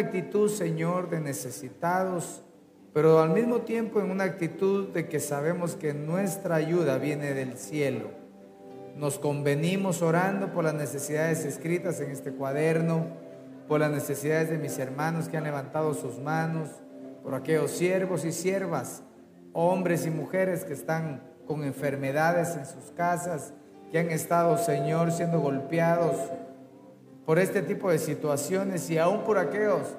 Actitud, Señor, de necesitados, pero al mismo tiempo en una actitud de que sabemos que nuestra ayuda viene del cielo. Nos convenimos orando por las necesidades escritas en este cuaderno, por las necesidades de mis hermanos que han levantado sus manos, por aquellos siervos y siervas, hombres y mujeres que están con enfermedades en sus casas, que han estado, Señor, siendo golpeados por este tipo de situaciones y aún por aquellos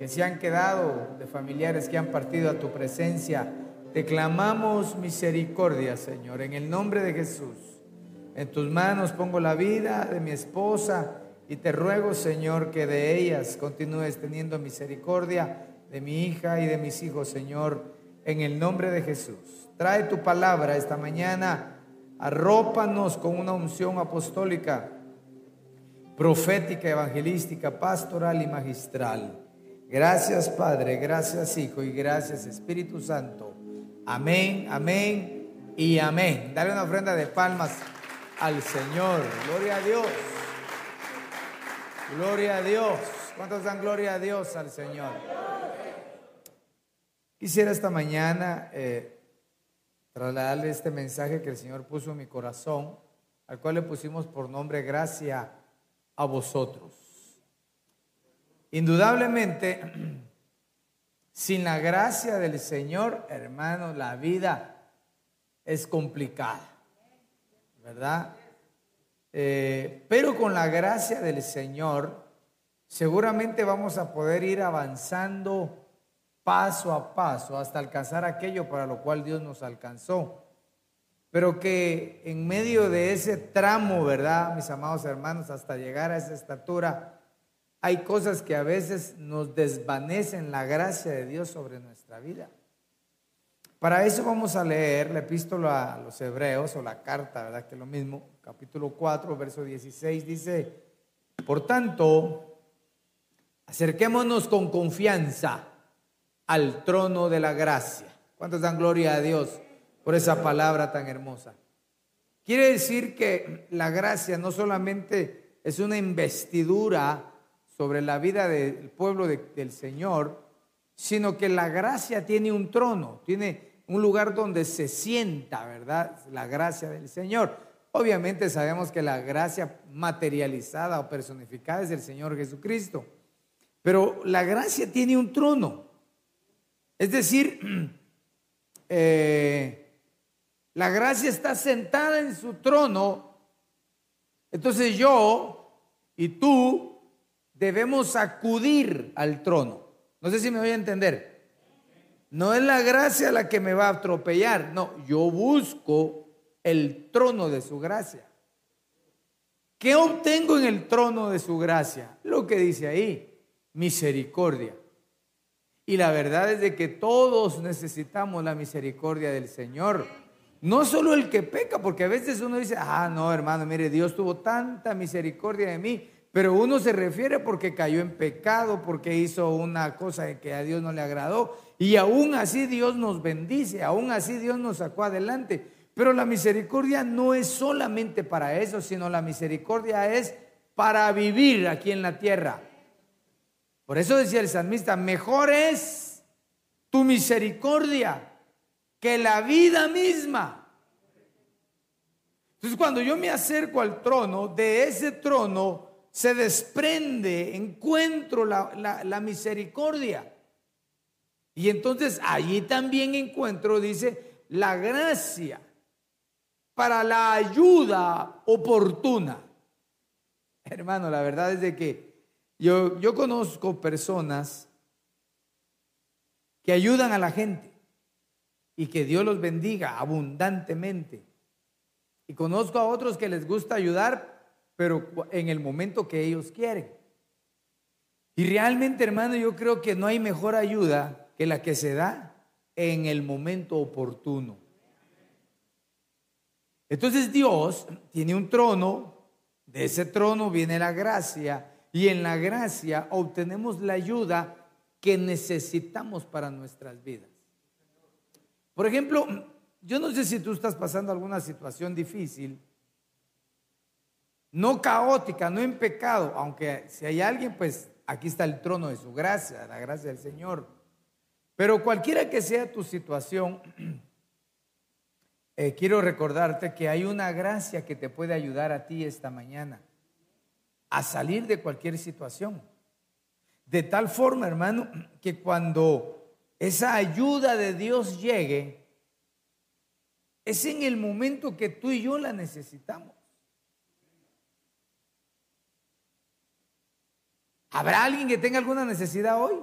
que se han quedado de familiares que han partido a tu presencia. Te clamamos misericordia, Señor, en el nombre de Jesús. En tus manos pongo la vida de mi esposa y te ruego, Señor, que de ellas continúes teniendo misericordia de mi hija y de mis hijos, Señor, en el nombre de Jesús. Trae tu palabra esta mañana, arrópanos con una unción apostólica profética, evangelística, pastoral y magistral. Gracias Padre, gracias Hijo y gracias Espíritu Santo. Amén, amén y amén. Dale una ofrenda de palmas al Señor. Gloria a Dios. Gloria a Dios. ¿Cuántos dan gloria a Dios al Señor? Quisiera esta mañana eh, trasladarle este mensaje que el Señor puso en mi corazón, al cual le pusimos por nombre gracia a vosotros. Indudablemente, sin la gracia del Señor, hermano, la vida es complicada, ¿verdad? Eh, pero con la gracia del Señor, seguramente vamos a poder ir avanzando paso a paso hasta alcanzar aquello para lo cual Dios nos alcanzó pero que en medio de ese tramo, ¿verdad, mis amados hermanos, hasta llegar a esa estatura, hay cosas que a veces nos desvanecen la gracia de Dios sobre nuestra vida. Para eso vamos a leer la epístola a los hebreos o la carta, ¿verdad? Que es lo mismo, capítulo 4, verso 16, dice, por tanto, acerquémonos con confianza al trono de la gracia. ¿Cuántos dan gloria a Dios? por esa palabra tan hermosa. Quiere decir que la gracia no solamente es una investidura sobre la vida del pueblo del Señor, sino que la gracia tiene un trono, tiene un lugar donde se sienta, ¿verdad? La gracia del Señor. Obviamente sabemos que la gracia materializada o personificada es del Señor Jesucristo, pero la gracia tiene un trono. Es decir, eh, la gracia está sentada en su trono. Entonces yo y tú debemos acudir al trono. No sé si me voy a entender. No es la gracia la que me va a atropellar. No, yo busco el trono de su gracia. ¿Qué obtengo en el trono de su gracia? Lo que dice ahí, misericordia. Y la verdad es de que todos necesitamos la misericordia del Señor. No solo el que peca, porque a veces uno dice, ah, no, hermano, mire, Dios tuvo tanta misericordia de mí, pero uno se refiere porque cayó en pecado, porque hizo una cosa que a Dios no le agradó, y aún así Dios nos bendice, aún así Dios nos sacó adelante. Pero la misericordia no es solamente para eso, sino la misericordia es para vivir aquí en la tierra. Por eso decía el salmista, mejor es tu misericordia que la vida misma. Entonces cuando yo me acerco al trono, de ese trono se desprende, encuentro la, misericordia. Y entonces allí también encuentro, dice, la gracia para la ayuda oportuna. Hermano, la verdad es de que yo, yo conozco personas que ayudan a la gente y que Dios los bendiga abundantemente. Y conozco a otros que les gusta ayudar, pero en el momento que ellos quieren. Y realmente, hermano, yo creo que no hay mejor ayuda que la que se da en el momento oportuno. Entonces Dios tiene un trono, de ese trono viene la gracia y en la gracia obtenemos la ayuda que necesitamos para nuestras vidas. Por ejemplo, yo no sé si tú estás pasando alguna situación difícil, no caótica, no en pecado, aunque si hay alguien, pues aquí está el trono de su gracia, la gracia del Señor. Pero cualquiera que sea tu situación, eh, quiero recordarte que hay una gracia que te puede ayudar a ti esta mañana a salir de cualquier situación. De tal forma, hermano, que cuando esa ayuda de Dios llegue, es en el momento que tú y yo la necesitamos. ¿Habrá alguien que tenga alguna necesidad hoy?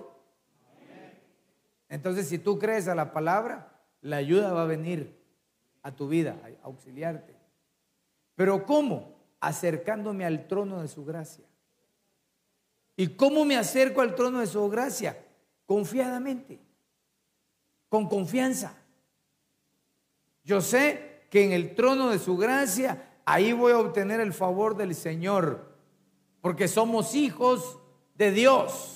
Entonces, si tú crees a la palabra, la ayuda va a venir a tu vida, a auxiliarte. Pero ¿cómo? Acercándome al trono de su gracia. ¿Y cómo me acerco al trono de su gracia? Confiadamente, con confianza. Yo sé que en el trono de su gracia, ahí voy a obtener el favor del Señor, porque somos hijos de Dios.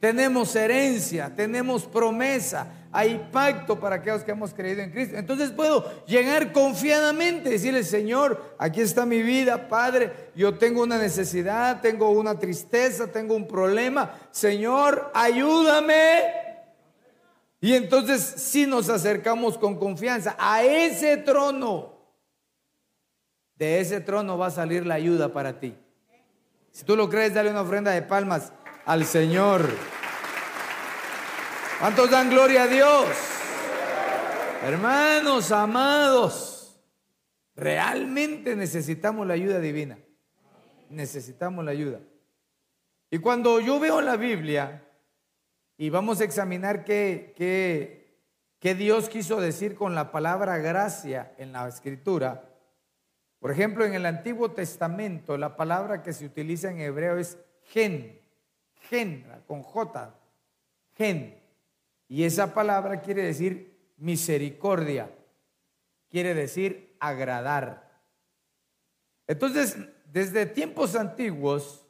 Tenemos herencia, tenemos promesa, hay pacto para aquellos que hemos creído en Cristo. Entonces puedo llegar confiadamente, decirle, Señor, aquí está mi vida, Padre, yo tengo una necesidad, tengo una tristeza, tengo un problema. Señor, ayúdame. Y entonces si nos acercamos con confianza a ese trono, de ese trono va a salir la ayuda para ti. Si tú lo crees, dale una ofrenda de palmas al Señor. ¿Cuántos dan gloria a Dios? Hermanos amados, realmente necesitamos la ayuda divina. Necesitamos la ayuda. Y cuando yo veo la Biblia, y vamos a examinar qué, qué, Dios quiso decir con la palabra gracia en la escritura. Por ejemplo, en el Antiguo Testamento, la palabra que se utiliza en hebreo es gen, gen, con J, gen. Y esa palabra quiere decir misericordia, quiere decir agradar. Entonces, desde tiempos antiguos,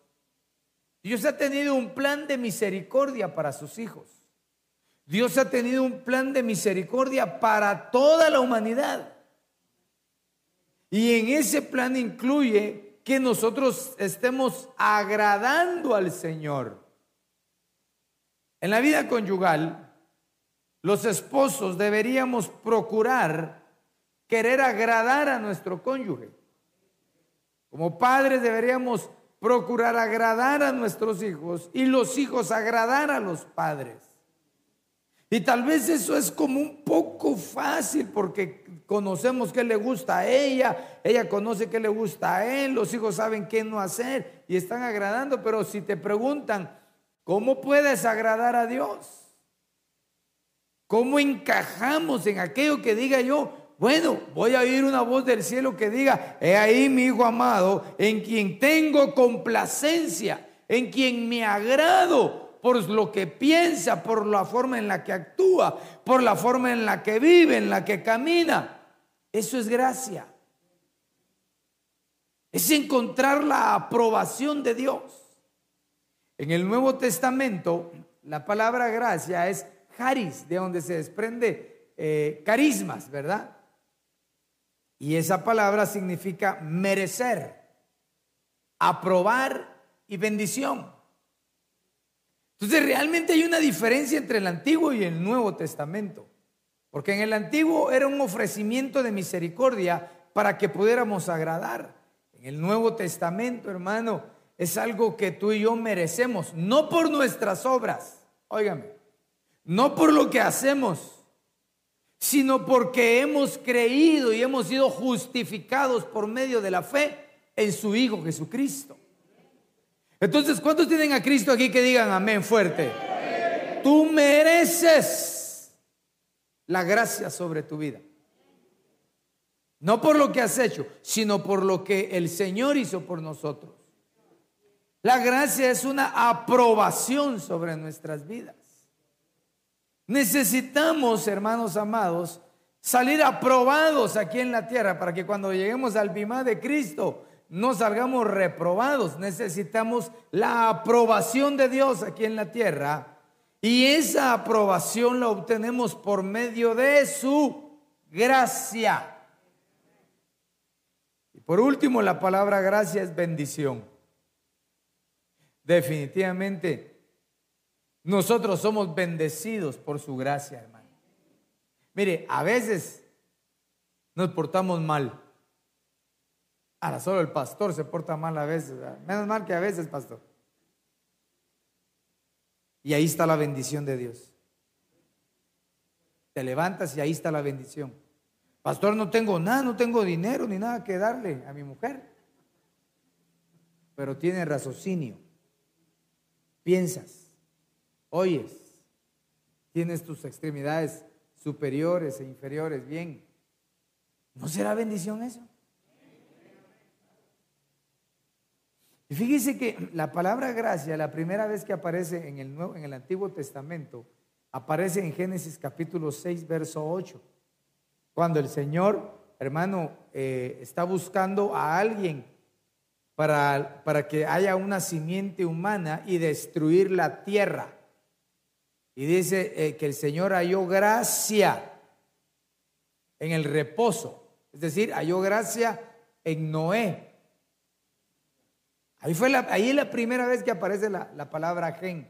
Dios ha tenido un plan de misericordia para sus hijos. Dios ha tenido un plan de misericordia para toda la humanidad. Y en ese plan incluye que nosotros estemos agradando al Señor. En la vida conyugal, los esposos deberíamos procurar querer agradar a nuestro cónyuge. Como padres deberíamos procurar agradar a nuestros hijos y los hijos agradar a los padres. Y tal vez eso es como un poco fácil porque conocemos qué le gusta a ella, ella conoce qué le gusta a él, los hijos saben qué no hacer y están agradando, pero si te preguntan, ¿cómo puedes agradar a Dios? ¿Cómo encajamos en aquello que diga yo, bueno, voy a oír una voz del cielo que diga, he ahí mi Hijo amado, en quien tengo complacencia, en quien me agrado por lo que piensa, por la forma en la que actúa, por la forma en la que vive, en la que camina. Eso es gracia. Es encontrar la aprobación de Dios. En el Nuevo Testamento, la palabra gracia es charis, de donde se desprende eh, carismas, ¿verdad? Y esa palabra significa merecer, aprobar y bendición. Entonces realmente hay una diferencia entre el Antiguo y el Nuevo Testamento. Porque en el Antiguo era un ofrecimiento de misericordia para que pudiéramos agradar. En el Nuevo Testamento, hermano, es algo que tú y yo merecemos, no por nuestras obras, óigame, no por lo que hacemos, sino porque hemos creído y hemos sido justificados por medio de la fe en su Hijo Jesucristo. Entonces, ¿cuántos tienen a Cristo aquí que digan amén fuerte? Tú mereces la gracia sobre tu vida. No por lo que has hecho, sino por lo que el Señor hizo por nosotros. La gracia es una aprobación sobre nuestras vidas. Necesitamos, hermanos amados, salir aprobados aquí en la tierra para que cuando lleguemos al bimá de Cristo no salgamos reprobados. Necesitamos la aprobación de Dios aquí en la tierra y esa aprobación la obtenemos por medio de su gracia. Y por último, la palabra gracia es bendición. Definitivamente, nosotros somos bendecidos por su gracia, hermano. Mire, a veces nos portamos mal. Ahora solo el pastor se porta mal a veces. Menos mal que a veces, pastor. Y ahí está la bendición de Dios. Te levantas y ahí está la bendición. Pastor, no tengo nada, no tengo dinero ni nada que darle a mi mujer. Pero tiene raciocinio. Piensas, oyes, tienes tus extremidades superiores e inferiores bien. ¿No será bendición eso? Y fíjese que la palabra gracia, la primera vez que aparece en el, Nuevo, en el Antiguo Testamento, aparece en Génesis capítulo 6, verso 8. Cuando el Señor, hermano, eh, está buscando a alguien para, para que haya una simiente humana y destruir la tierra. Y dice eh, que el Señor halló gracia en el reposo, es decir, halló gracia en Noé. Ahí, fue la, ahí es la primera vez que aparece la, la palabra gen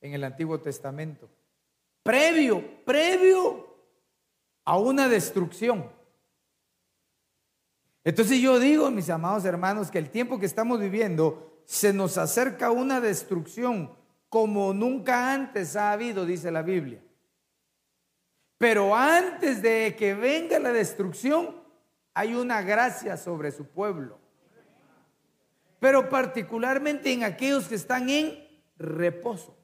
en el Antiguo Testamento. Previo, previo a una destrucción. Entonces yo digo, mis amados hermanos, que el tiempo que estamos viviendo se nos acerca una destrucción como nunca antes ha habido, dice la Biblia. Pero antes de que venga la destrucción, hay una gracia sobre su pueblo. Pero particularmente en aquellos que están en reposo.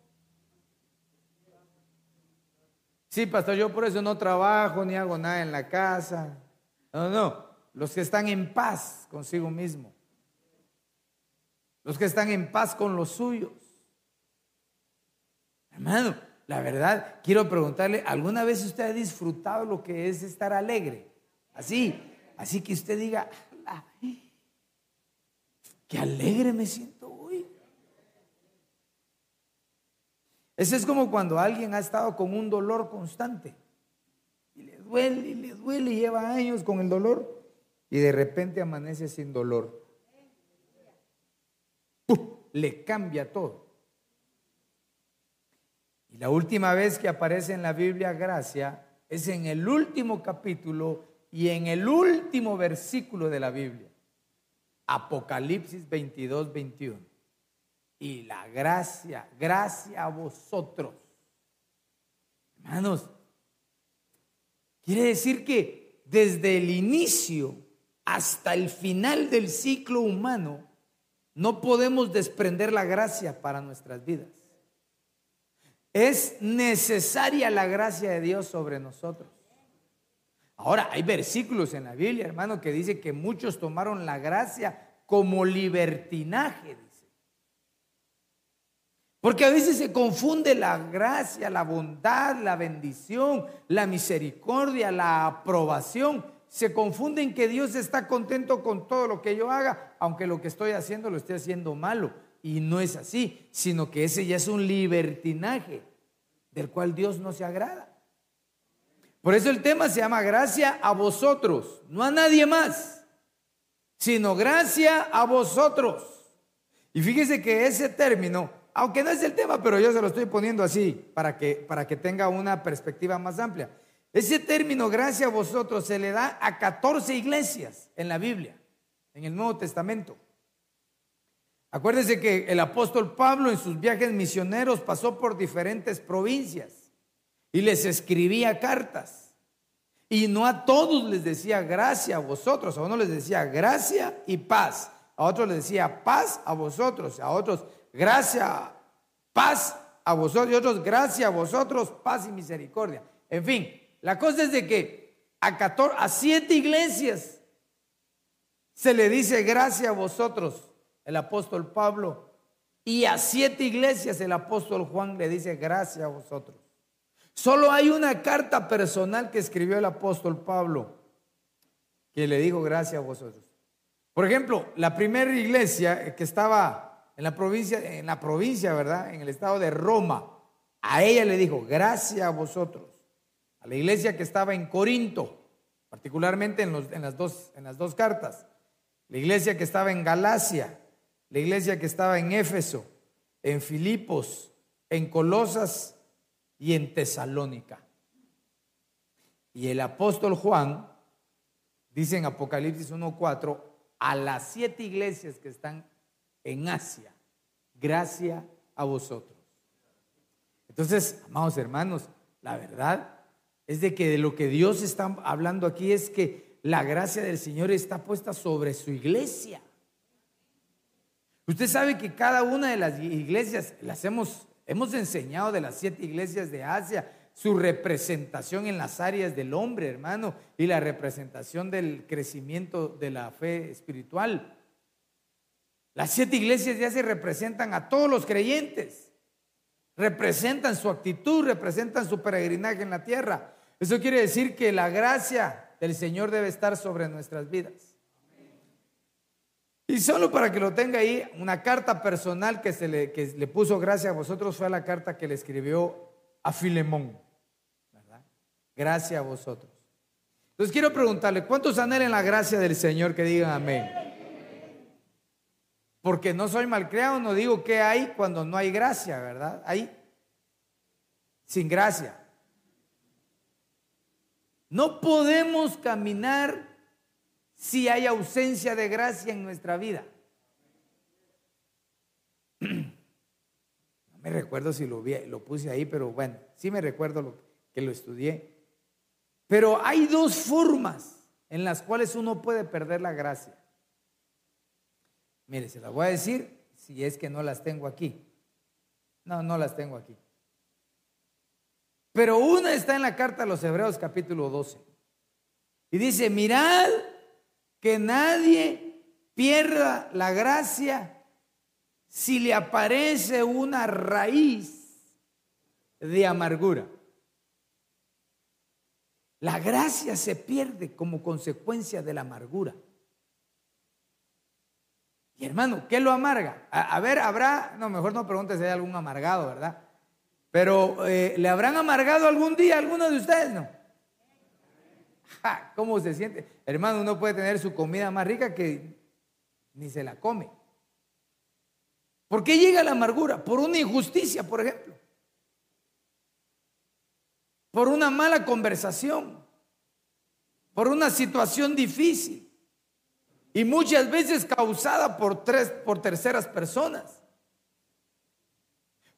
Sí, pastor, yo por eso no trabajo ni hago nada en la casa. No, no, los que están en paz consigo mismo. Los que están en paz con los suyos. Hermano, la verdad, quiero preguntarle, ¿alguna vez usted ha disfrutado lo que es estar alegre? Así, así que usted diga, qué alegre me siento hoy. Ese es como cuando alguien ha estado con un dolor constante y le duele y le duele y lleva años con el dolor y de repente amanece sin dolor. Le cambia todo. Y la última vez que aparece en la Biblia gracia es en el último capítulo y en el último versículo de la Biblia. Apocalipsis 22, 21. Y la gracia, gracia a vosotros. Hermanos, quiere decir que desde el inicio hasta el final del ciclo humano no podemos desprender la gracia para nuestras vidas. Es necesaria la gracia de Dios sobre nosotros. Ahora, hay versículos en la Biblia, hermano, que dice que muchos tomaron la gracia como libertinaje, dice. Porque a veces se confunde la gracia, la bondad, la bendición, la misericordia, la aprobación. Se confunde en que Dios está contento con todo lo que yo haga, aunque lo que estoy haciendo lo esté haciendo malo. Y no es así, sino que ese ya es un libertinaje del cual Dios no se agrada. Por eso el tema se llama gracia a vosotros, no a nadie más, sino gracia a vosotros. Y fíjese que ese término, aunque no es el tema, pero yo se lo estoy poniendo así para que, para que tenga una perspectiva más amplia. Ese término gracia a vosotros se le da a 14 iglesias en la Biblia, en el Nuevo Testamento. Acuérdense que el apóstol Pablo en sus viajes misioneros pasó por diferentes provincias y les escribía cartas. Y no a todos les decía gracia a vosotros, a uno les decía gracia y paz, a otros les decía paz a vosotros, a otros gracia, paz a vosotros y otros gracia a vosotros, paz y misericordia. En fin, la cosa es de que a, 14, a siete iglesias se le dice gracias a vosotros, el apóstol Pablo, y a siete iglesias el apóstol Juan le dice gracias a vosotros. Solo hay una carta personal que escribió el apóstol Pablo que le dijo gracias a vosotros. Por ejemplo, la primera iglesia que estaba en la provincia, en la provincia, ¿verdad? En el estado de Roma, a ella le dijo gracias a vosotros. A la iglesia que estaba en Corinto, particularmente en, las dos, en las dos cartas. La iglesia que estaba en Galacia, la iglesia que estaba en Éfeso, en Filipos, en Colosas y en Tesalónica. Y el apóstol Juan dice en Apocalipsis 1.4, a las siete iglesias que están en Asia, gracia a vosotros. Entonces, amados hermanos, la verdad es de que de lo que Dios está hablando aquí es que la gracia del Señor está puesta sobre su iglesia. Usted sabe que cada una de las iglesias, las hemos, hemos enseñado de las siete iglesias de Asia, su representación en las áreas del hombre, hermano, y la representación del crecimiento de la fe espiritual. Las siete iglesias ya se representan a todos los creyentes. Representan su actitud, representan su peregrinaje en la tierra. Eso quiere decir que la gracia del Señor debe estar sobre nuestras vidas. Y solo para que lo tenga ahí, una carta personal que, se le, que le puso gracia a vosotros fue la carta que le escribió a Filemón. Gracias a vosotros. Entonces quiero preguntarle, ¿cuántos anhelan la gracia del Señor que digan amén? Porque no soy malcriado, no digo que hay cuando no hay gracia, ¿verdad? Hay sin gracia. No podemos caminar si hay ausencia de gracia en nuestra vida. No me recuerdo si lo, vi, lo puse ahí, pero bueno, sí me recuerdo que lo estudié. Pero hay dos formas en las cuales uno puede perder la gracia. Mire, se las voy a decir si es que no las tengo aquí. No, no las tengo aquí. Pero una está en la carta a los Hebreos capítulo 12. Y dice, mirad que nadie pierda la gracia si le aparece una raíz de amargura. La gracia se pierde como consecuencia de la amargura. Y hermano, ¿qué lo amarga? A, ver, habrá, no, mejor no pregunte si hay algún amargado, ¿verdad? Pero eh, ¿le habrán amargado algún día a alguno de ustedes? No. ¿Cómo se siente? Hermano, uno puede tener su comida más rica que ni se la come. ¿Por qué llega la amargura? Por una injusticia, por ejemplo por una mala conversación, por una situación difícil y muchas veces causada por, tres, por terceras personas.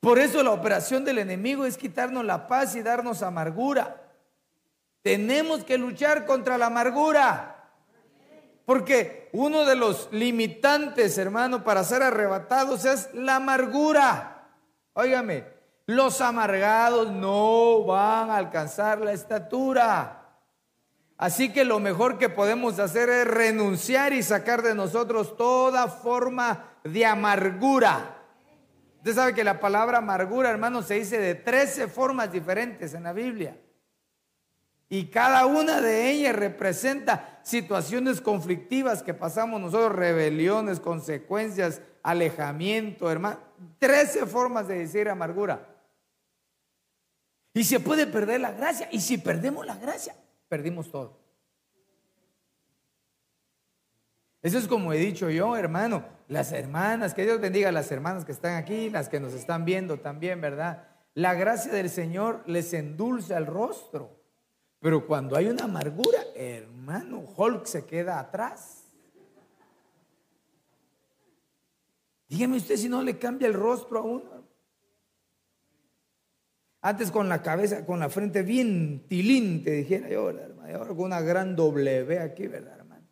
Por eso la operación del enemigo es quitarnos la paz y darnos amargura. Tenemos que luchar contra la amargura. Porque uno de los limitantes, hermano, para ser arrebatados es la amargura. Óigame, los amargados no van a alcanzar la estatura. Así que lo mejor que podemos hacer es renunciar y sacar de nosotros toda forma de amargura. Usted sabe que la palabra amargura, hermano, se dice de 13 formas diferentes en la Biblia. Y cada una de ellas representa situaciones conflictivas que pasamos nosotros, rebeliones, consecuencias, alejamiento, hermano. 13 formas de decir amargura. Y se puede perder la gracia. Y si perdemos la gracia, perdimos todo. Eso es como he dicho yo, hermano. Las hermanas, que Dios bendiga a las hermanas que están aquí, las que nos están viendo también, ¿verdad? La gracia del Señor les endulza el rostro. Pero cuando hay una amargura, hermano, Hulk se queda atrás. Dígame usted si no le cambia el rostro a uno. Antes con la cabeza, con la frente bien tilín, te dijera yo, hermano. Y ahora con una gran W aquí, ¿verdad, hermano?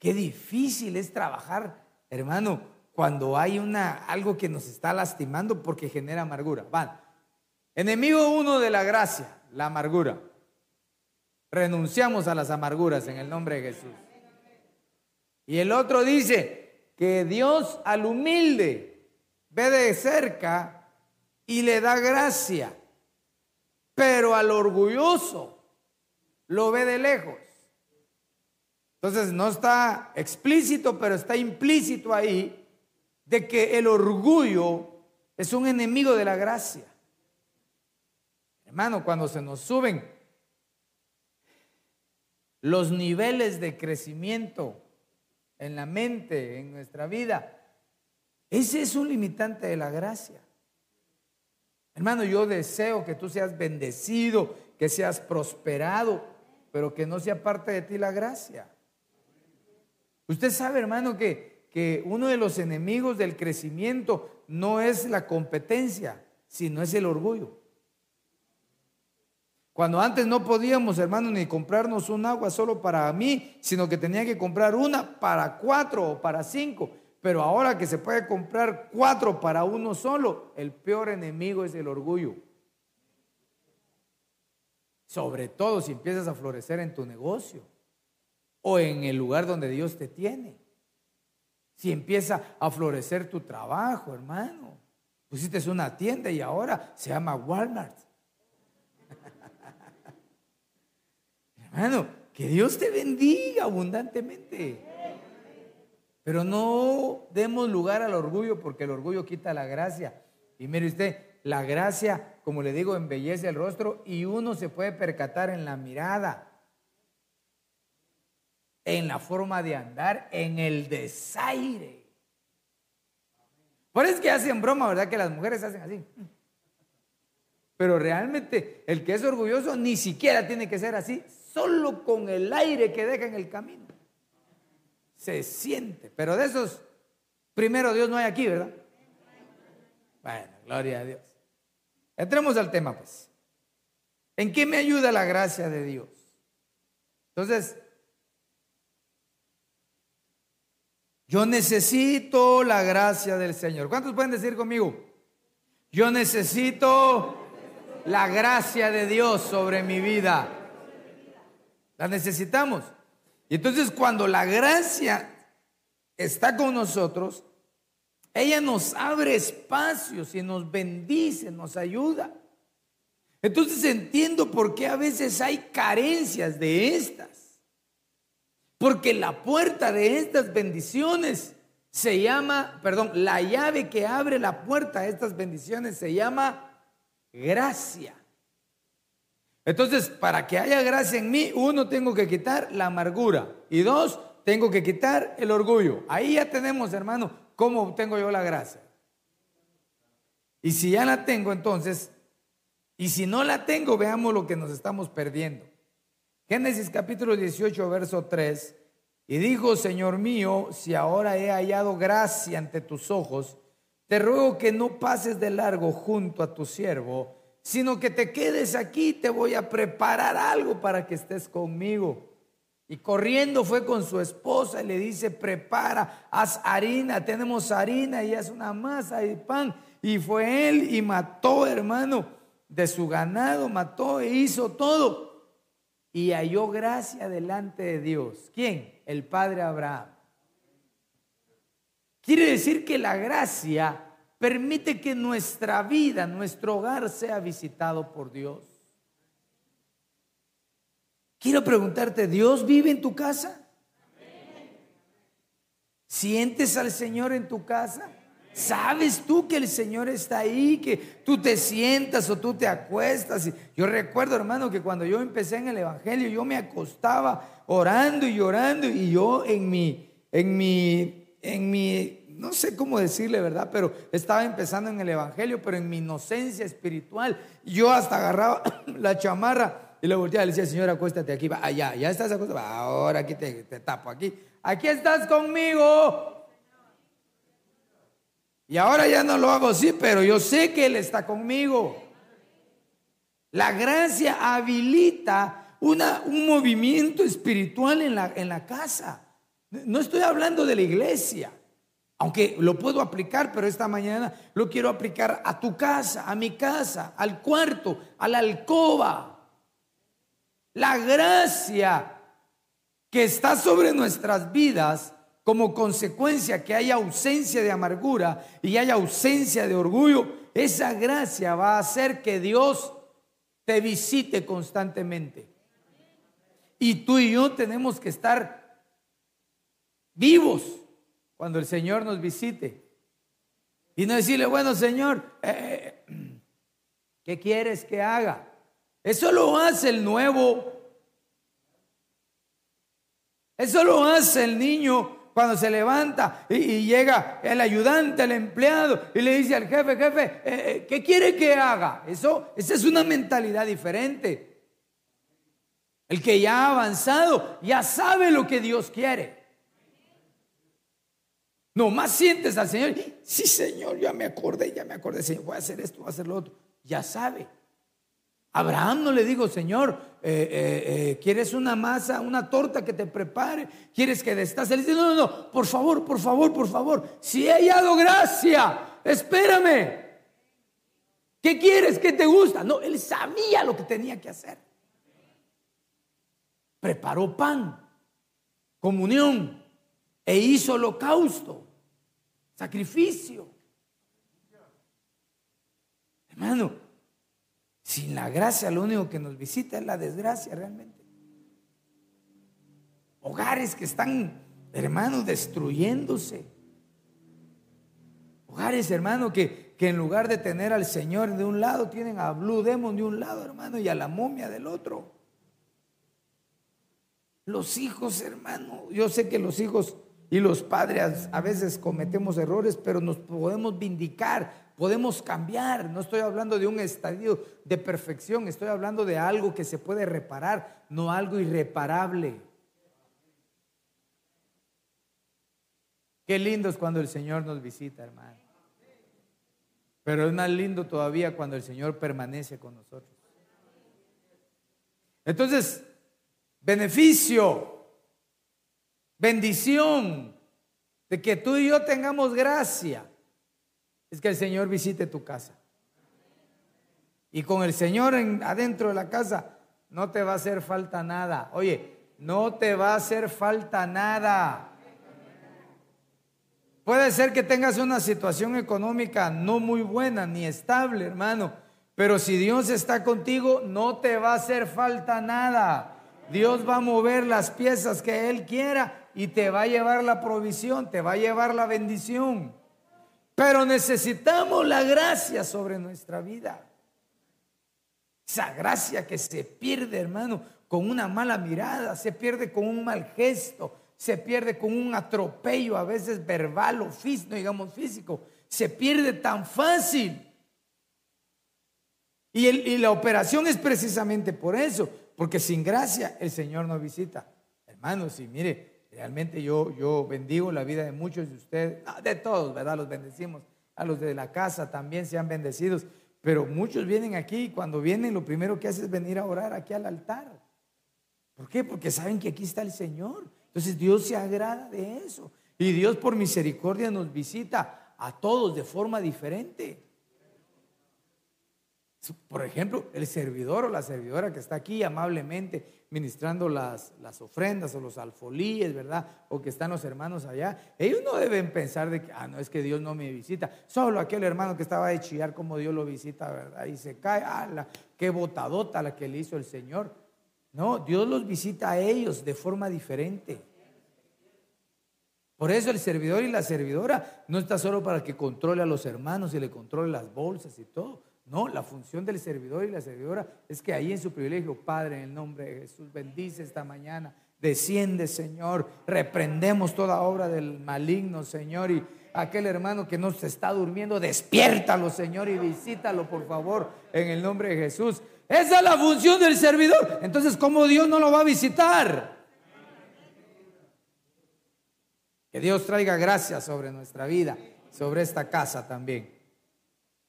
Qué difícil es trabajar, hermano, cuando hay una, algo que nos está lastimando porque genera amargura. Van. Enemigo uno de la gracia, la amargura. Renunciamos a las amarguras en el nombre de Jesús. Y el otro dice que Dios al humilde ve de cerca y le da gracia, pero al orgulloso lo ve de lejos. Entonces no está explícito, pero está implícito ahí de que el orgullo es un enemigo de la gracia. Hermano, cuando se nos suben los niveles de crecimiento en la mente, en nuestra vida, ese es un limitante de la gracia. Hermano, yo deseo que tú seas bendecido, que seas prosperado, pero que no sea parte de ti la gracia. Usted sabe, hermano, que, que uno de los enemigos del crecimiento no es la competencia, sino es el orgullo. Cuando antes no podíamos, hermano, ni comprarnos un agua solo para mí, sino que tenía que comprar una para cuatro o para cinco. Pero ahora que se puede comprar cuatro para uno solo, el peor enemigo es el orgullo. Sobre todo si empiezas a florecer en tu negocio o en el lugar donde Dios te tiene. Si empieza a florecer tu trabajo, hermano. Pusiste una tienda y ahora se llama Walmart. Hermano, que Dios te bendiga abundantemente. Pero no demos lugar al orgullo porque el orgullo quita la gracia. Y mire usted, la gracia, como le digo, embellece el rostro y uno se puede percatar en la mirada, en la forma de andar, en el desaire. Por eso es que hacen broma, ¿verdad? Que las mujeres hacen así. Pero realmente el que es orgulloso ni siquiera tiene que ser así, solo con el aire que deja en el camino. Se siente. Pero de esos, primero Dios no hay aquí, ¿verdad? Bueno, gloria a Dios. Entremos al tema, pues. ¿En qué me ayuda la gracia de Dios? Entonces, yo necesito la gracia del Señor. ¿Cuántos pueden decir conmigo? Yo necesito la gracia de Dios sobre mi vida. La necesitamos. Y entonces cuando la gracia está con nosotros, ella nos abre espacios y nos bendice, nos ayuda. Entonces entiendo por qué a veces hay carencias de estas. Porque la puerta de estas bendiciones se llama, perdón, la llave que abre la puerta a estas bendiciones se llama gracia. Entonces, para que haya gracia en mí, uno, tengo que quitar la amargura. Y dos, tengo que quitar el orgullo. Ahí ya tenemos, hermano, cómo obtengo yo la gracia. Y si ya la tengo, entonces, y si no la tengo, veamos lo que nos estamos perdiendo. Génesis capítulo 18, verso 3. Y dijo, Señor mío, si ahora he hallado gracia ante tus ojos, te ruego que no pases de largo junto a tu siervo sino que te quedes aquí, te voy a preparar algo para que estés conmigo. Y corriendo fue con su esposa y le dice, prepara, haz harina, tenemos harina y haz una masa de pan. Y fue él y mató, hermano, de su ganado, mató e hizo todo. Y halló gracia delante de Dios. ¿Quién? El padre Abraham. Quiere decir que la gracia permite que nuestra vida, nuestro hogar sea visitado por Dios. Quiero preguntarte, ¿Dios vive en tu casa? ¿Sientes al Señor en tu casa? ¿Sabes tú que el Señor está ahí, que tú te sientas o tú te acuestas? Yo recuerdo, hermano, que cuando yo empecé en el Evangelio, yo me acostaba orando y llorando y yo en mi, en mi, en mi no sé cómo decirle, ¿verdad? Pero estaba empezando en el Evangelio, pero en mi inocencia espiritual, yo hasta agarraba la chamarra y le volteaba y le decía, Señor, acuéstate aquí, va, allá, ya estás acostado, ahora aquí te, te tapo, aquí, aquí estás conmigo. Y ahora ya no lo hago así, pero yo sé que Él está conmigo. La gracia habilita una, un movimiento espiritual en la, en la casa. No estoy hablando de la iglesia. Aunque lo puedo aplicar, pero esta mañana lo quiero aplicar a tu casa, a mi casa, al cuarto, a la alcoba. La gracia que está sobre nuestras vidas como consecuencia que haya ausencia de amargura y haya ausencia de orgullo, esa gracia va a hacer que Dios te visite constantemente. Y tú y yo tenemos que estar vivos cuando el Señor nos visite. Y no decirle, bueno, Señor, eh, eh, ¿qué quieres que haga? Eso lo hace el nuevo. Eso lo hace el niño cuando se levanta y, llega el ayudante, el empleado, y le dice al jefe, jefe, eh, ¿qué quiere que haga? Eso, esa es una mentalidad diferente. El que ya ha avanzado ya sabe lo que Dios quiere. No más sientes al Señor. Sí, Señor, ya me acordé, ya me acordé, Señor, voy a hacer esto, voy a hacer lo otro. Ya sabe. Abraham no le digo, Señor, eh, eh, eh, ¿quieres una masa, una torta que te prepare? ¿Quieres que destace? Él dice, no, no, no, por favor, por favor, por favor. Si he hallado gracia, espérame. ¿Qué quieres? ¿Qué te gusta? No, él sabía lo que tenía que hacer. Preparó pan, comunión, e hizo holocausto, sacrificio. Hermano, sin la gracia lo único que nos visita es la desgracia realmente. Hogares que están, hermanos, destruyéndose. Hogares, hermano, que, que en lugar de tener al Señor de un lado, tienen a Blue Demon de un lado, hermano, y a la momia del otro. Los hijos, hermano, yo sé que los hijos y los padres a veces cometemos errores, pero nos podemos vindicar, podemos cambiar. No estoy hablando de un estadio de perfección, estoy hablando de algo que se puede reparar, no algo irreparable. Qué lindo es cuando el Señor nos visita, hermano. Pero es más lindo todavía cuando el Señor permanece con nosotros. Entonces, beneficio bendición de que tú y yo tengamos gracia es que el Señor visite tu casa. Y con el Señor adentro de la casa no te va a hacer falta nada. Oye, no te va a hacer falta nada. Puede ser que tengas una situación económica no muy buena ni estable, hermano, pero si Dios está contigo, no te va a hacer falta nada. Dios va a mover las piezas que Él quiera y te va a llevar la provisión, te va a llevar la bendición. Pero necesitamos la gracia sobre nuestra vida. Esa gracia que se pierde, hermano, con una mala mirada, se pierde con un mal gesto, se pierde con un atropello, a veces verbal o físico, digamos físico, se pierde tan fácil. Y, y la operación es precisamente por eso, porque sin gracia el Señor no visita. Hermanos, y mire, Realmente yo, yo bendigo la vida de muchos de ustedes, de todos, ¿verdad? Los bendecimos. A los de la casa también sean bendecidos. Pero muchos vienen aquí y cuando vienen lo primero que hacen es venir a orar aquí al altar. ¿Por qué? Porque saben que aquí está el Señor. Entonces Dios se agrada de eso. Y Dios por misericordia nos visita a todos de forma diferente. Por ejemplo, el servidor o la servidora que está aquí amablemente ministrando las, las ofrendas o los alfolíes, ¿verdad? O que están los hermanos allá. Ellos no deben pensar de que, ah, no, es que Dios no me visita. Solo aquel hermano que estaba de chillar como Dios lo visita, ¿verdad? Y se cae, ah, la, qué botadota la que le hizo el Señor. No, Dios los visita a ellos de forma diferente. Por eso el servidor y la servidora no está solo para que controle a los hermanos y le controle las bolsas y todo. No, la función del servidor y la servidora es que ahí en su privilegio, Padre, en el nombre de Jesús, bendice esta mañana. Desciende, Señor. Reprendemos toda obra del maligno, Señor. Y aquel hermano que no se está durmiendo, despiértalo, Señor, y visítalo, por favor, en el nombre de Jesús. Esa es la función del servidor. Entonces, ¿cómo Dios no lo va a visitar? Que Dios traiga gracia sobre nuestra vida, sobre esta casa también.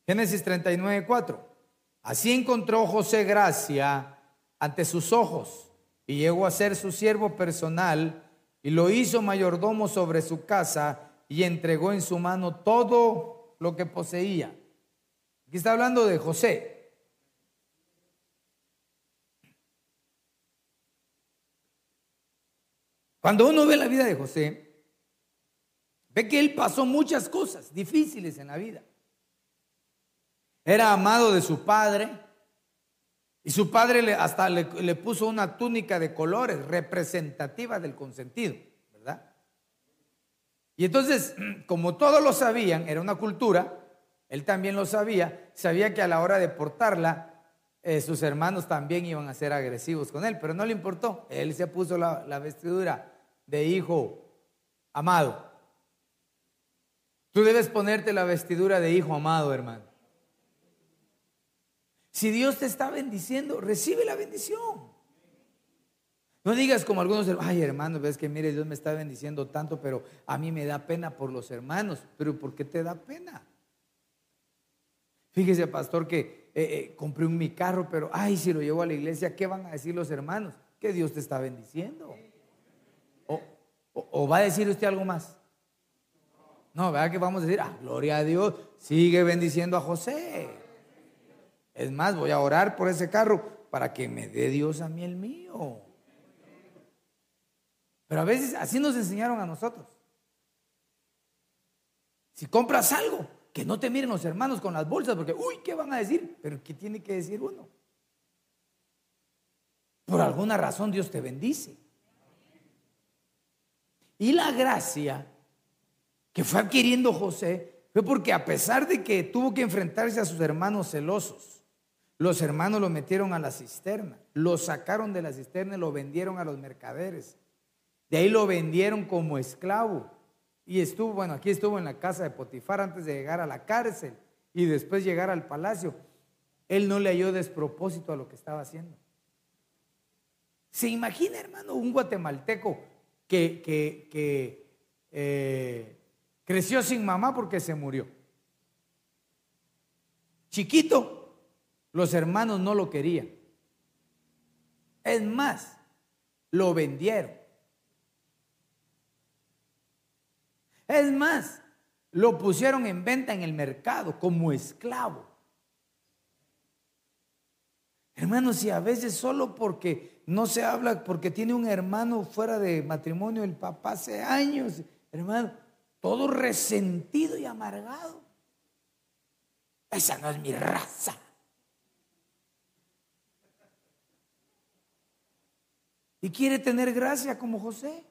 Génesis 39, 4. Así encontró José gracia ante sus ojos y llegó a ser su siervo personal y lo hizo mayordomo sobre su casa y entregó en su mano todo lo que poseía. Aquí está hablando de José. Cuando uno ve la vida de José, ve que él pasó muchas cosas difíciles en la vida. Era amado de su padre y su padre hasta le, puso una túnica de colores representativa del consentido, ¿verdad? Y entonces, como todos lo sabían, era una cultura, él también lo sabía, sabía que a la hora de portarla, eh, sus hermanos también iban a ser agresivos con él, pero no le importó. Él se puso la vestidura de hijo amado. Tú debes ponerte la vestidura de hijo amado, hermano. Si Dios te está bendiciendo, recibe la bendición. No digas como algunos, ay hermano, ves que mire, Dios me está bendiciendo tanto, pero a mí me da pena por los hermanos. Pero ¿por qué te da pena? Fíjese, pastor, que eh, eh, compré un mi carro, pero ay, si lo llevo a la iglesia, ¿qué van a decir los hermanos? Que Dios te está bendiciendo. O, o va a decir usted algo más. No, ¿verdad que vamos a decir, ah, gloria a Dios, sigue bendiciendo a José? Es más, voy a orar por ese carro para que me dé Dios a mí el mío. Pero a veces así nos enseñaron a nosotros. Si compras algo, que no te miren los hermanos con las bolsas, porque, uy, ¿qué van a decir? Pero ¿qué tiene que decir uno? Por alguna razón Dios te bendice. Y la gracia que fue adquiriendo José fue porque a pesar de que tuvo que enfrentarse a sus hermanos celosos, los hermanos lo metieron a la cisterna, lo sacaron de la cisterna y lo vendieron a los mercaderes. De ahí lo vendieron como esclavo. Y estuvo, bueno, aquí estuvo en la casa de Potifar antes de llegar a la cárcel y después llegar al palacio. Él no le halló despropósito a lo que estaba haciendo. ¿Se imagina, hermano, un guatemalteco que, eh, creció sin mamá porque se murió? Chiquito, los hermanos no lo querían. Es más, lo vendieron. Es más, lo pusieron en venta en el mercado como esclavo. Hermanos, y a veces solo porque no se habla, porque tiene un hermano fuera de matrimonio, el papá hace años, hermano, todo resentido y amargado. Esa no es mi raza. Y quiere tener gracia como José.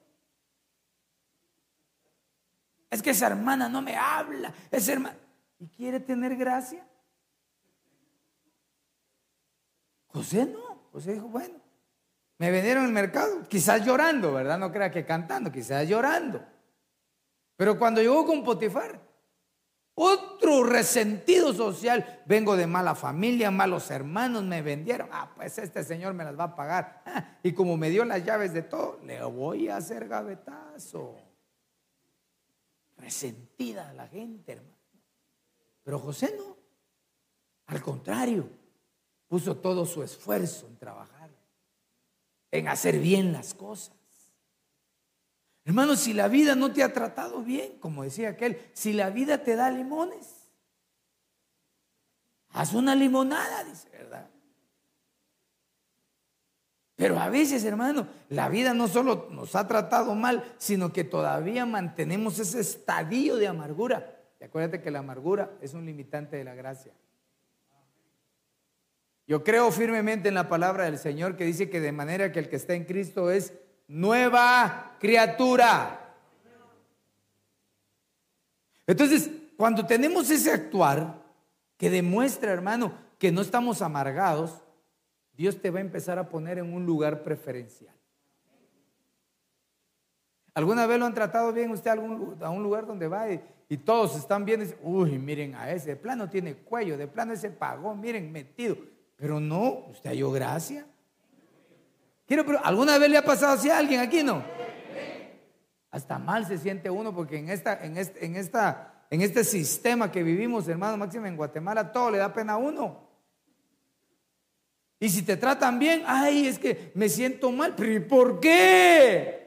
Es que esa hermana no me habla. Esa hermana. ¿Y quiere tener gracia? José no. José dijo, bueno, me vendieron el mercado, quizás llorando, ¿verdad? No crea que cantando, quizás llorando. Pero cuando llegó con Potifar, otro resentido social, vengo de mala familia, malos hermanos me vendieron, ah, pues este señor me las va a pagar. Ah, y como me dio las llaves de todo, le voy a hacer gavetazo resentida la gente, hermano. Pero José no. Al contrario, puso todo su esfuerzo en trabajar, en hacer bien las cosas. Hermano, si la vida no te ha tratado bien, como decía aquel, si la vida te da limones, haz una limonada, dice, ¿verdad? Pero a veces, hermano, la vida no solo nos ha tratado mal, sino que todavía mantenemos ese estadio de amargura. Y acuérdate que la amargura es un limitante de la gracia. Yo creo firmemente en la palabra del Señor que dice que de manera que el que está en Cristo es nueva criatura. Entonces, cuando tenemos ese actuar que demuestra, hermano, que no estamos amargados, Dios te va a empezar a poner en un lugar preferencial. ¿Alguna vez lo han tratado bien usted a, un lugar donde va y, todos están dicen, uy, miren a ese, de plano tiene cuello, de plano ese pagó, miren, metido. Pero no, usted halló gracia. Quiero, pero ¿alguna vez le ha pasado así a alguien aquí, no? Hasta mal se siente uno porque en, esta, en, este, en, esta, en este sistema que vivimos, hermano Máximo, en Guatemala, todo le da pena a uno. Y si te tratan bien, ay, es que me siento mal. ¿Pero por qué?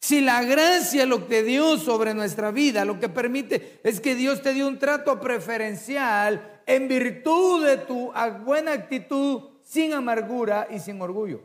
Si la gracia lo que dio sobre nuestra vida, lo que permite es que Dios te dio un trato preferencial en virtud de tu buena actitud, sin amargura y sin orgullo.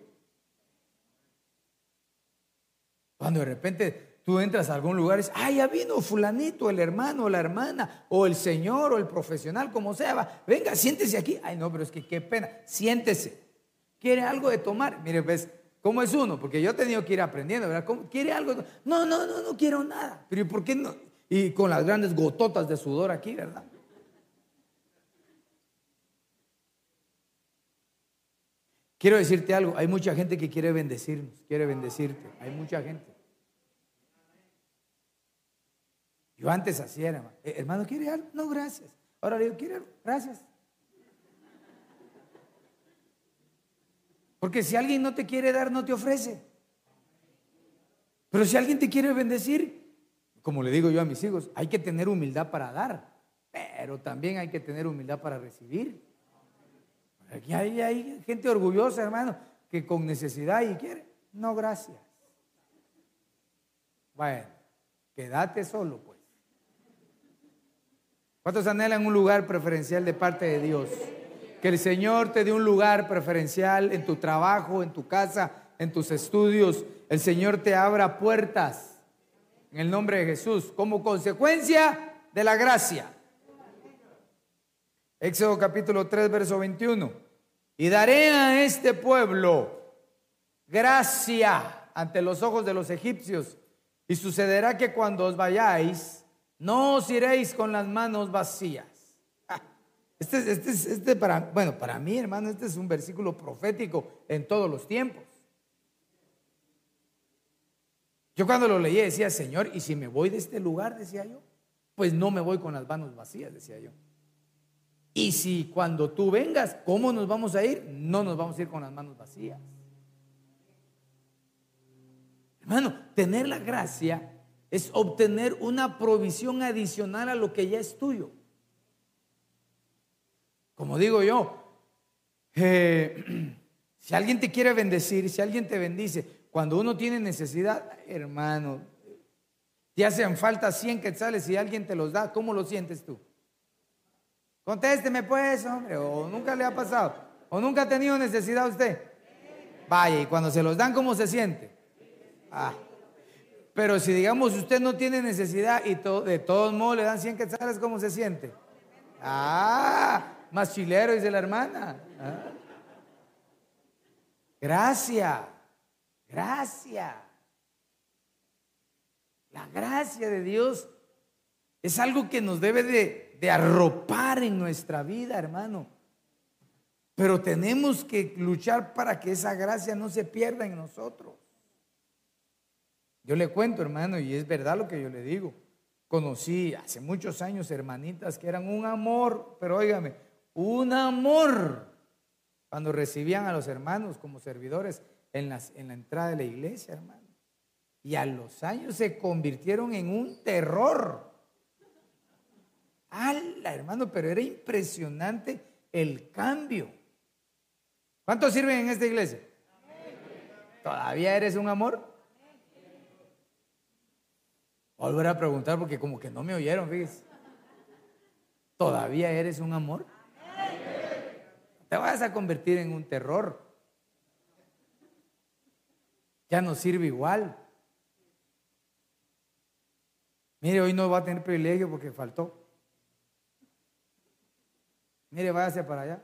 Cuando de repente tú entras a algún lugar y dices, ay, ya vino fulanito, el hermano, la hermana, o el señor, o el profesional, como sea, va, venga, siéntese aquí. Ay, no, pero es que qué pena, siéntese. ¿Quiere algo de tomar? Mire, ves, ¿Cómo es uno? Porque yo he tenido que ir aprendiendo, ¿verdad? ¿Quiere algo? No, no, no, no quiero nada. Pero ¿por qué no? Y con las grandes gototas de sudor aquí, ¿verdad? Quiero decirte algo, hay mucha gente que quiere bendecirnos, quiere bendecirte, hay mucha gente. Yo antes hacía, hermano, eh, hermano, ¿quiere algo? No, gracias. Ahora le digo, ¿quiere algo? Gracias. Porque si alguien no te quiere dar, no te ofrece. Pero si alguien te quiere bendecir, como le digo yo a mis hijos, hay que tener humildad para dar, pero también hay que tener humildad para recibir. Aquí hay, hay gente orgullosa, hermano, que con necesidad y quiere. No, gracias. Bueno, quédate solo, pues. ¿Cuántos anhelan un lugar preferencial de parte de Dios? Que el Señor te dé un lugar preferencial en tu trabajo, en tu casa, en tus estudios. El Señor te abra puertas en el nombre de Jesús como consecuencia de la gracia. Éxodo capítulo 3, verso 21. Y daré a este pueblo gracia ante los ojos de los egipcios. Y sucederá que cuando os vayáis, no os iréis con las manos vacías este, este, este para, bueno, para mí, hermano, este es un versículo profético en todos los tiempos. Yo cuando lo leí decía, Señor, ¿y si me voy de este lugar? Decía yo. Pues no me voy con las manos vacías, decía yo. Y si cuando tú vengas, ¿cómo nos vamos a ir? No nos vamos a ir con las manos vacías. Hermano, tener la gracia es obtener una provisión adicional a lo que ya es tuyo. Como digo yo, eh, si alguien te quiere bendecir, si alguien te bendice, cuando uno tiene necesidad, hermano, te hacen falta 100 quetzales y alguien te los da, ¿cómo lo sientes tú? Contésteme pues, hombre, o nunca le ha pasado, o nunca ha tenido necesidad usted. Vaya, y cuando se los dan, ¿cómo se siente? Ah. Pero si digamos usted no tiene necesidad y de todos modos le dan 100 quetzales, ¿cómo se siente? Ah, más chilero, dice la hermana. ¿Ah? Gracia, gracia. La gracia de Dios es algo que nos debe de, de arropar en nuestra vida, hermano. Pero tenemos que luchar para que esa gracia no se pierda en nosotros. Yo le cuento, hermano, y es verdad lo que yo le digo. Conocí hace muchos años hermanitas que eran un amor, pero óigame, un amor cuando recibían a los hermanos como servidores en, en la entrada de la iglesia, hermano. Y a los años se convirtieron en un terror. ¡Hala, hermano! Pero era impresionante el cambio. ¿Cuántos sirven en esta iglesia? ¿Todavía eres un amor? Volver a preguntar porque como que no me oyeron, fíjese. ¿Todavía eres un amor? te vas a convertir en un terror. Ya no sirve igual. Mire, hoy no va a tener privilegio porque faltó. Mire, váyase para allá.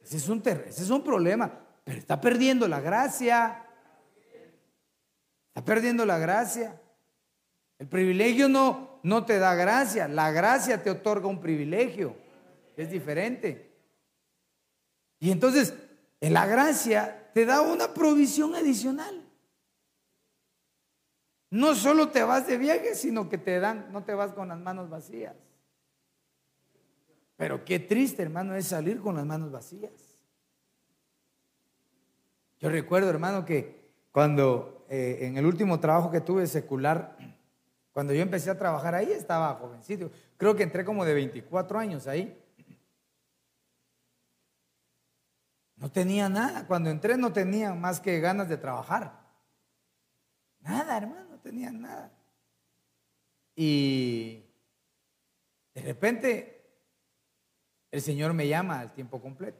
Ese es un, ese es un problema, pero está perdiendo la gracia. Está perdiendo la gracia. El privilegio no, no te da gracia, la gracia te otorga un privilegio es diferente. Y entonces, en la gracia te da una provisión adicional. No solo te vas de viaje, sino que te dan, no te vas con las manos vacías. Pero qué triste, hermano, es salir con las manos vacías. Yo recuerdo, hermano, que cuando eh, en el último trabajo que tuve secular, cuando yo empecé a trabajar ahí, estaba jovencito. Creo que entré como de 24 años ahí. No tenía nada. Cuando entré no tenía más que ganas de trabajar. Nada, hermano, no tenía nada. Y de repente el Señor me llama al tiempo completo.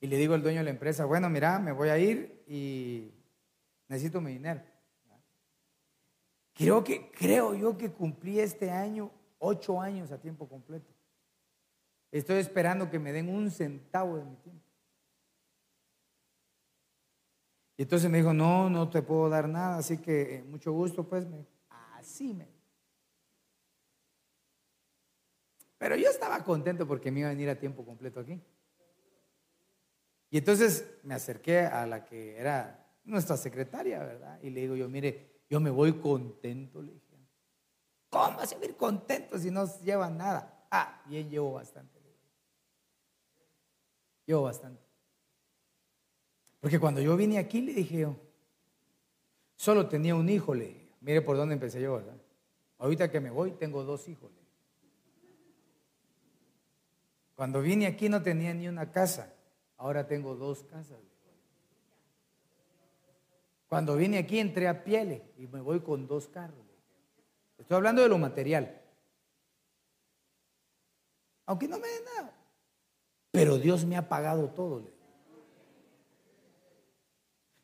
Y le digo al dueño de la empresa, bueno, mira, me voy a ir y necesito mi dinero. Creo que, creo yo que cumplí este año ocho años a tiempo completo. Estoy esperando que me den un centavo de mi tiempo. Y entonces me dijo, no, no te puedo dar nada, así que eh, mucho gusto, pues me así me. Pero yo estaba contento porque me iba a venir a tiempo completo aquí. Y entonces me acerqué a la que era nuestra secretaria, ¿verdad? Y le digo yo, mire, yo me voy contento, le dije. ¿Cómo se va a ir contento si no llevan nada? Ah, bien, llevo bastante. Llevo bastante. Porque cuando yo vine aquí, le dije yo, solo tenía un hijo, le dije. Mire por dónde empecé yo, ¿verdad? Ahorita que me voy, tengo dos hijos. Le Cuando vine aquí no tenía ni una casa. Ahora tengo dos casas. Cuando vine aquí entré a Piele y me voy con dos carros. Estoy hablando de lo material. Aunque no me dé nada. Pero Dios me ha pagado todo.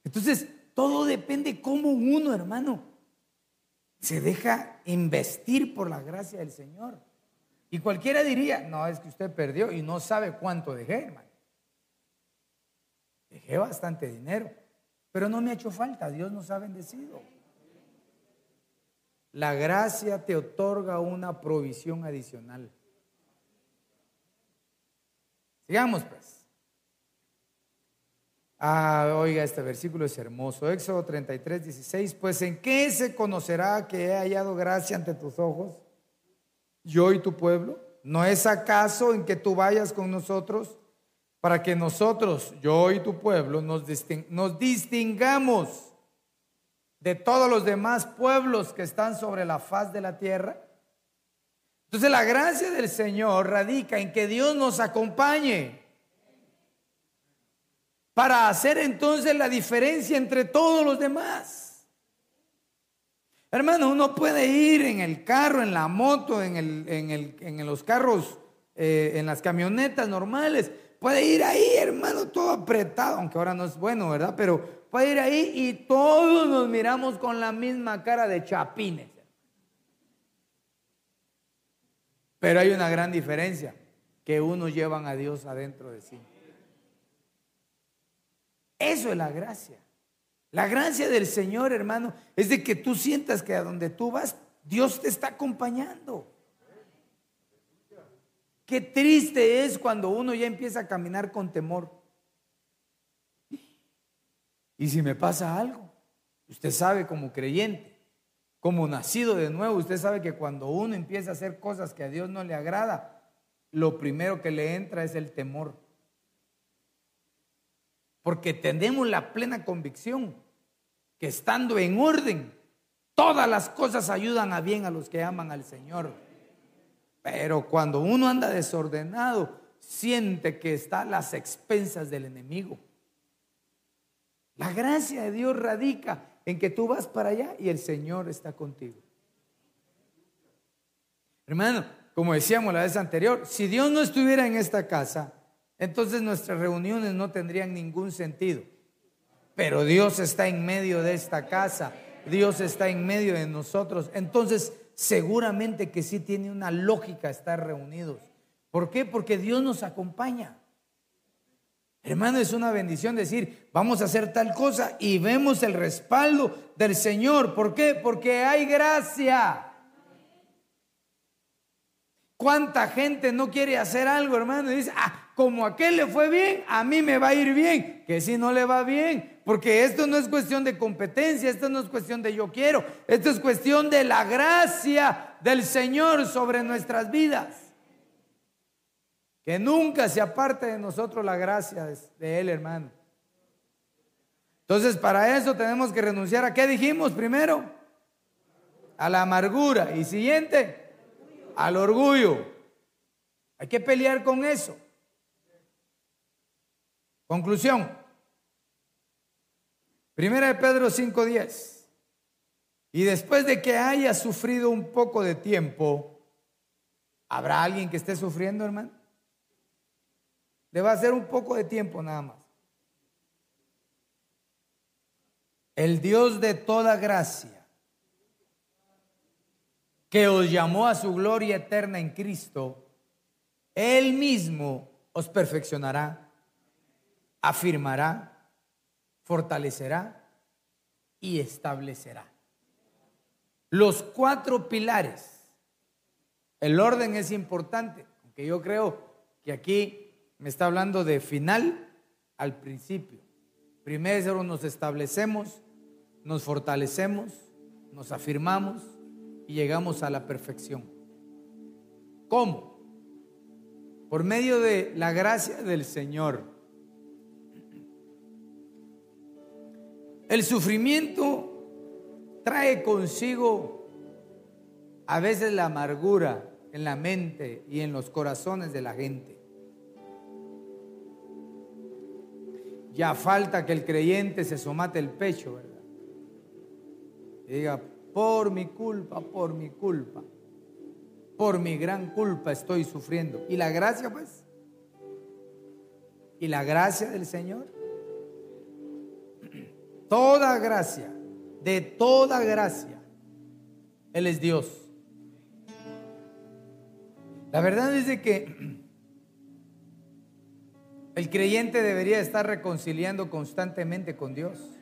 Entonces, todo depende cómo uno, hermano, se deja investir por la gracia del Señor. Y cualquiera diría, no, es que usted perdió y no sabe cuánto dejé, hermano. Dejé bastante dinero, pero no me ha hecho falta, Dios nos ha bendecido. La gracia te otorga una provisión adicional. Sigamos pues. Ah, oiga, este versículo es hermoso. Éxodo 33, 16. Pues en qué se conocerá que he hallado gracia ante tus ojos, yo y tu pueblo. ¿No es acaso en que tú vayas con nosotros para que nosotros, yo y tu pueblo, nos, distingamos de todos los demás pueblos que están sobre la faz de la tierra. Entonces la gracia del Señor radica en que Dios nos acompañe para hacer entonces la diferencia entre todos los demás. Hermano, uno puede ir en el carro, en la moto, en, en, los carros, eh, en las camionetas normales, Puede ir ahí, hermano, todo apretado, aunque ahora no es bueno, ¿verdad? Pero puede ir ahí y todos nos miramos con la misma cara de chapines. Pero hay una gran diferencia, que unos llevan a Dios adentro de sí. Eso es la gracia. La gracia del Señor, hermano, es de que tú sientas que a donde tú vas, Dios te está acompañando. Qué triste es cuando uno ya empieza a caminar con temor. Y si me pasa algo, usted sabe como creyente, como nacido de nuevo, usted sabe que cuando uno empieza a hacer cosas que a Dios no le agrada, lo primero que le entra es el temor. Porque tenemos la plena convicción estando en orden, todas las cosas ayudan a bien a los que aman al Señor. Pero cuando uno anda desordenado, siente que está a las expensas del enemigo. La gracia de Dios radica en que tú vas para allá y el Señor está contigo. Hermano, como decíamos la vez anterior, si Dios no estuviera en esta casa, entonces nuestras reuniones no tendrían ningún sentido. Pero Dios está en medio de esta casa, Dios está en medio de nosotros. Entonces seguramente que sí tiene una lógica estar reunidos. ¿Por qué? Porque Dios nos acompaña. Hermano, es una bendición decir, vamos a hacer tal cosa y vemos el respaldo del Señor. ¿Por qué? Porque hay gracia. ¿Cuánta gente no quiere hacer algo, hermano? Y dice, ah, como a aquel le fue bien, a mí me va a ir bien. Que si no le va bien, porque esto no es cuestión de competencia, esto no es cuestión de yo quiero, esto es cuestión de la gracia del Señor sobre nuestras vidas. Que nunca se aparte de nosotros la gracia de Él, hermano. Entonces, para eso tenemos que renunciar a qué dijimos primero? A la amargura. Y siguiente, al orgullo. Hay que pelear con eso. Conclusión. Primera de Pedro 5:10. Y después de que haya sufrido un poco de tiempo, ¿habrá alguien que esté sufriendo, hermano? Le va a ser un poco de tiempo nada más. El Dios de toda gracia, que os llamó a su gloria eterna en Cristo, Él mismo os perfeccionará, afirmará, fortalecerá y establecerá. Los cuatro pilares. El orden es importante, aunque yo creo que aquí me está hablando de final al principio. Primero nos establecemos, nos fortalecemos, nos afirmamos y llegamos a la perfección. ¿Cómo? Por medio de la gracia del Señor. El sufrimiento trae consigo a veces la amargura en la mente y en los corazones de la gente. Ya falta que el creyente se somate el pecho, ¿verdad? Y diga, por mi culpa, por mi culpa, por mi gran culpa estoy sufriendo. ¿Y la gracia, pues? ¿Y la gracia del Señor? Toda gracia, de toda gracia, Él es Dios. La verdad es de que el creyente debería estar reconciliando constantemente con Dios.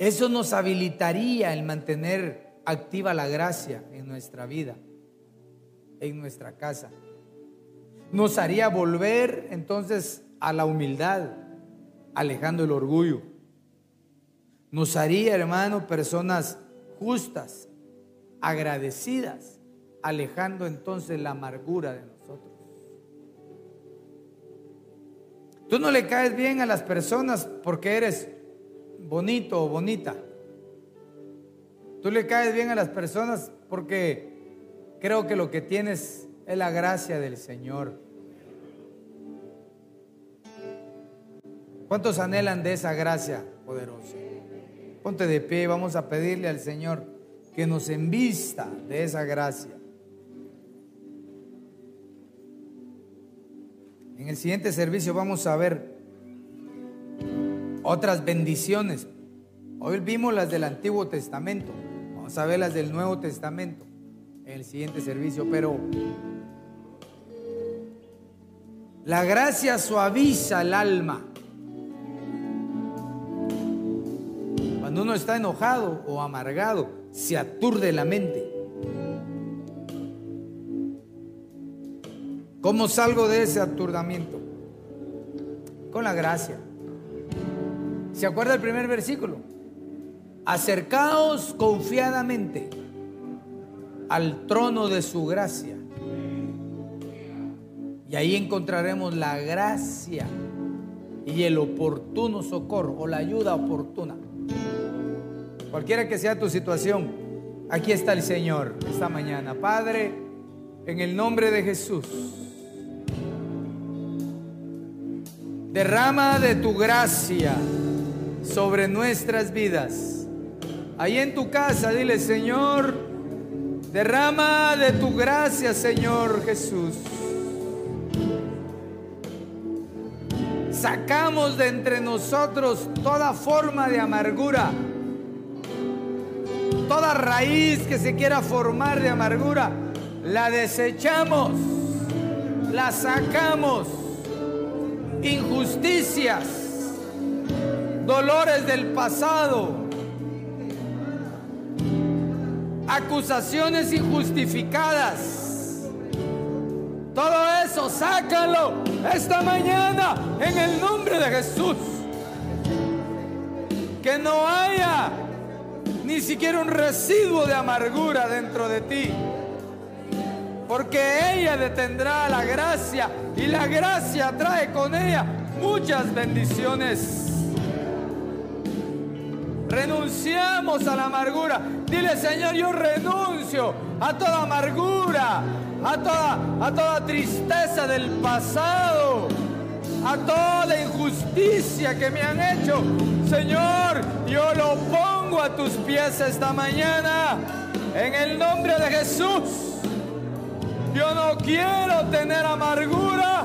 Eso nos habilitaría el mantener activa la gracia en nuestra vida, en nuestra casa. Nos haría volver entonces a la humildad, alejando el orgullo. Nos haría, hermano, personas justas, agradecidas, alejando entonces la amargura de nosotros. Tú no le caes bien a las personas porque eres bonito o bonita. Tú le caes bien a las personas porque creo que lo que tienes es la gracia del Señor. ¿Cuántos anhelan de esa gracia poderosa? Ponte de pie vamos a pedirle al Señor que nos envista de esa gracia. En el siguiente servicio vamos a ver otras bendiciones. Hoy vimos las del Antiguo Testamento. Vamos a ver las del Nuevo Testamento en el siguiente servicio. Pero la gracia suaviza el alma. Cuando uno está enojado o amargado, se aturde la mente. ¿Cómo salgo de ese aturdamiento? Con la gracia. ¿Se acuerda el primer versículo? Acercaos confiadamente al trono de su gracia. Y ahí encontraremos la gracia y el oportuno socorro o la ayuda oportuna. Cualquiera que sea tu situación, aquí está el Señor esta mañana. Padre, en el nombre de Jesús. Derrama de tu gracia sobre nuestras vidas. Ahí en tu casa, dile, Señor, derrama de tu gracia, Señor Jesús. Sacamos de entre nosotros toda forma de amargura, toda raíz que se quiera formar de amargura, la desechamos, la sacamos injusticias, dolores del pasado, acusaciones injustificadas. Todo eso, sácalo esta mañana en el nombre de Jesús. Que no haya ni siquiera un residuo de amargura dentro de ti porque ella detendrá la gracia y la gracia trae con ella muchas bendiciones. Renunciamos a la amargura. Dile, Señor, yo renuncio a toda amargura, a toda, a toda tristeza del pasado. a toda injusticia que me han hecho. Señor, yo lo pongo a tus pies esta mañana en el nombre de Jesús. Yo no quiero tener amargura.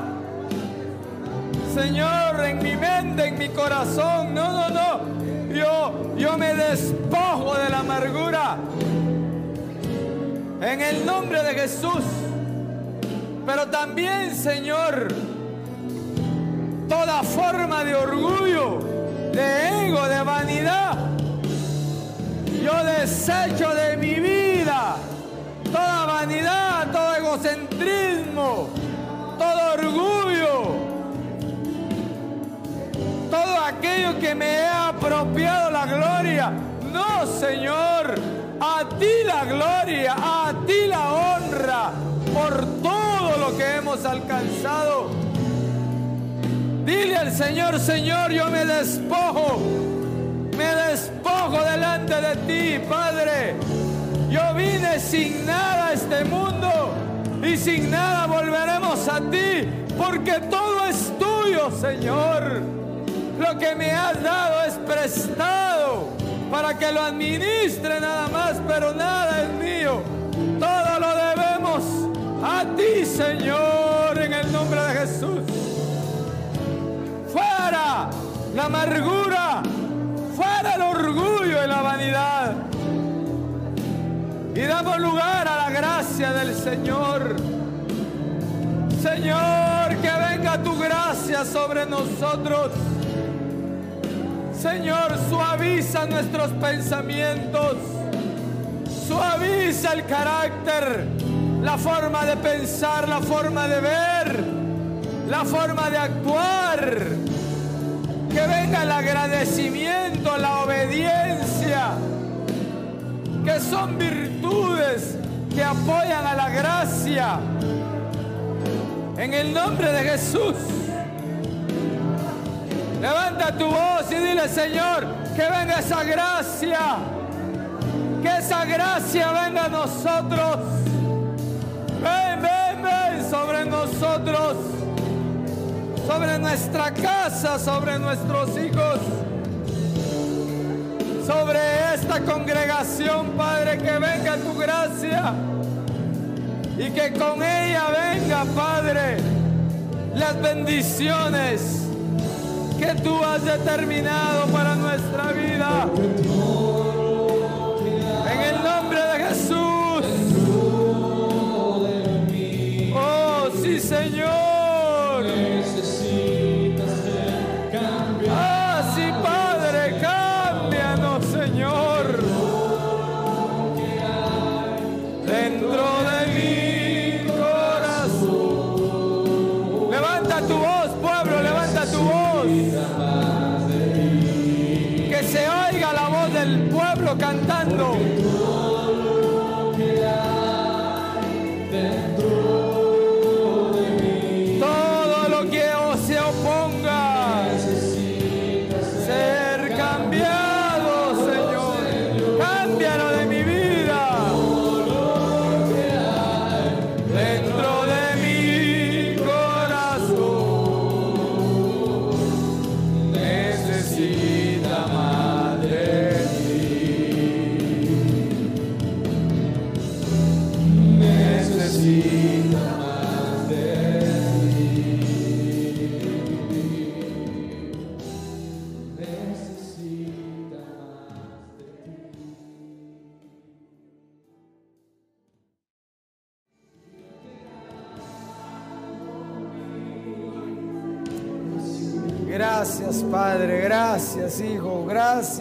Señor, en mi mente, en mi corazón. No, no, no. Yo, yo me despojo de la amargura. En el nombre de Jesús. Pero también, Señor, toda forma de orgullo, de ego, de vanidad, yo desecho de mi vida toda vanidad, todo egocentrismo, todo orgullo, todo aquello que me he apropiado la gloria. No, Señor, a ti la gloria, a ti la honra por todo lo que hemos alcanzado. Dile al Señor, Señor, yo me despojo, me despojo delante de ti, Padre. Yo vine sin nada a este mundo y sin nada volveremos a ti, porque todo es tuyo, Señor. Lo que me has dado es prestado para que lo administre nada más, pero nada es mío. Todo lo debemos a ti, Señor, en el nombre de Jesús. Fuera la amargura, fuera el orgullo y la vanidad. Y damos lugar a la gracia del Señor. Señor, que venga tu gracia sobre nosotros. Señor, suaviza nuestros pensamientos. Suaviza el carácter, la forma de pensar, la forma de ver, la forma de actuar. Que venga el agradecimiento, la obediencia, que son virtudes que apoyan a la gracia. En el nombre de Jesús. Levanta tu voz y dile, Señor, que venga esa gracia. Que esa gracia venga a nosotros. Ven, ven, ven sobre nosotros. Sobre nuestra casa, sobre nuestros hijos. Sobre esta congregación, Padre, que venga tu gracia. Y que con ella venga, Padre, las bendiciones que tú has determinado para nuestra vida. En el nombre de Jesús. Oh, sí, Señor.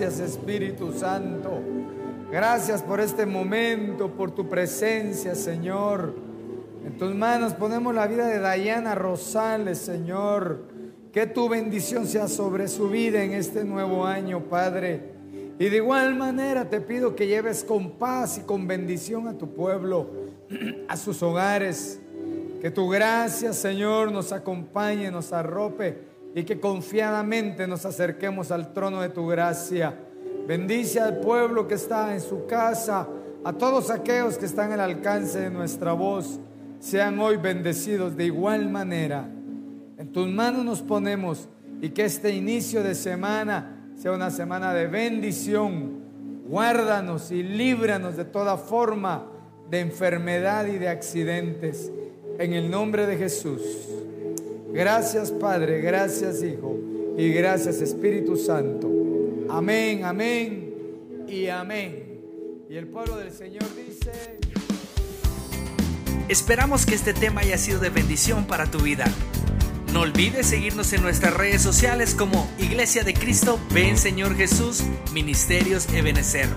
Espíritu Santo. Gracias por este momento, por tu presencia, Señor. En tus manos ponemos la vida de Dayana Rosales, Señor. Que tu bendición sea sobre su vida en este nuevo año, Padre. Y de igual manera te pido que lleves con paz y con bendición a tu pueblo, a sus hogares. Que tu gracia, Señor, nos acompañe, nos arrope y que confiadamente nos acerquemos al trono de tu gracia. Bendice al pueblo que está en su casa, a todos aquellos que están al alcance de nuestra voz. Sean hoy bendecidos de igual manera. En tus manos nos ponemos y que este inicio de semana sea una semana de bendición. Guárdanos y líbranos de toda forma de enfermedad y de accidentes. En el nombre de Jesús. Gracias Padre, gracias Hijo y gracias Espíritu Santo. Amén, amén y amén. Y el pueblo del Señor dice... Esperamos que este tema haya sido de bendición para tu vida. No olvides seguirnos en nuestras redes sociales como Iglesia de Cristo, Ven Señor Jesús, Ministerios Ebenecer.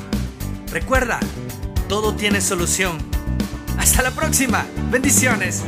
Recuerda, todo tiene solución. Hasta la próxima. Bendiciones.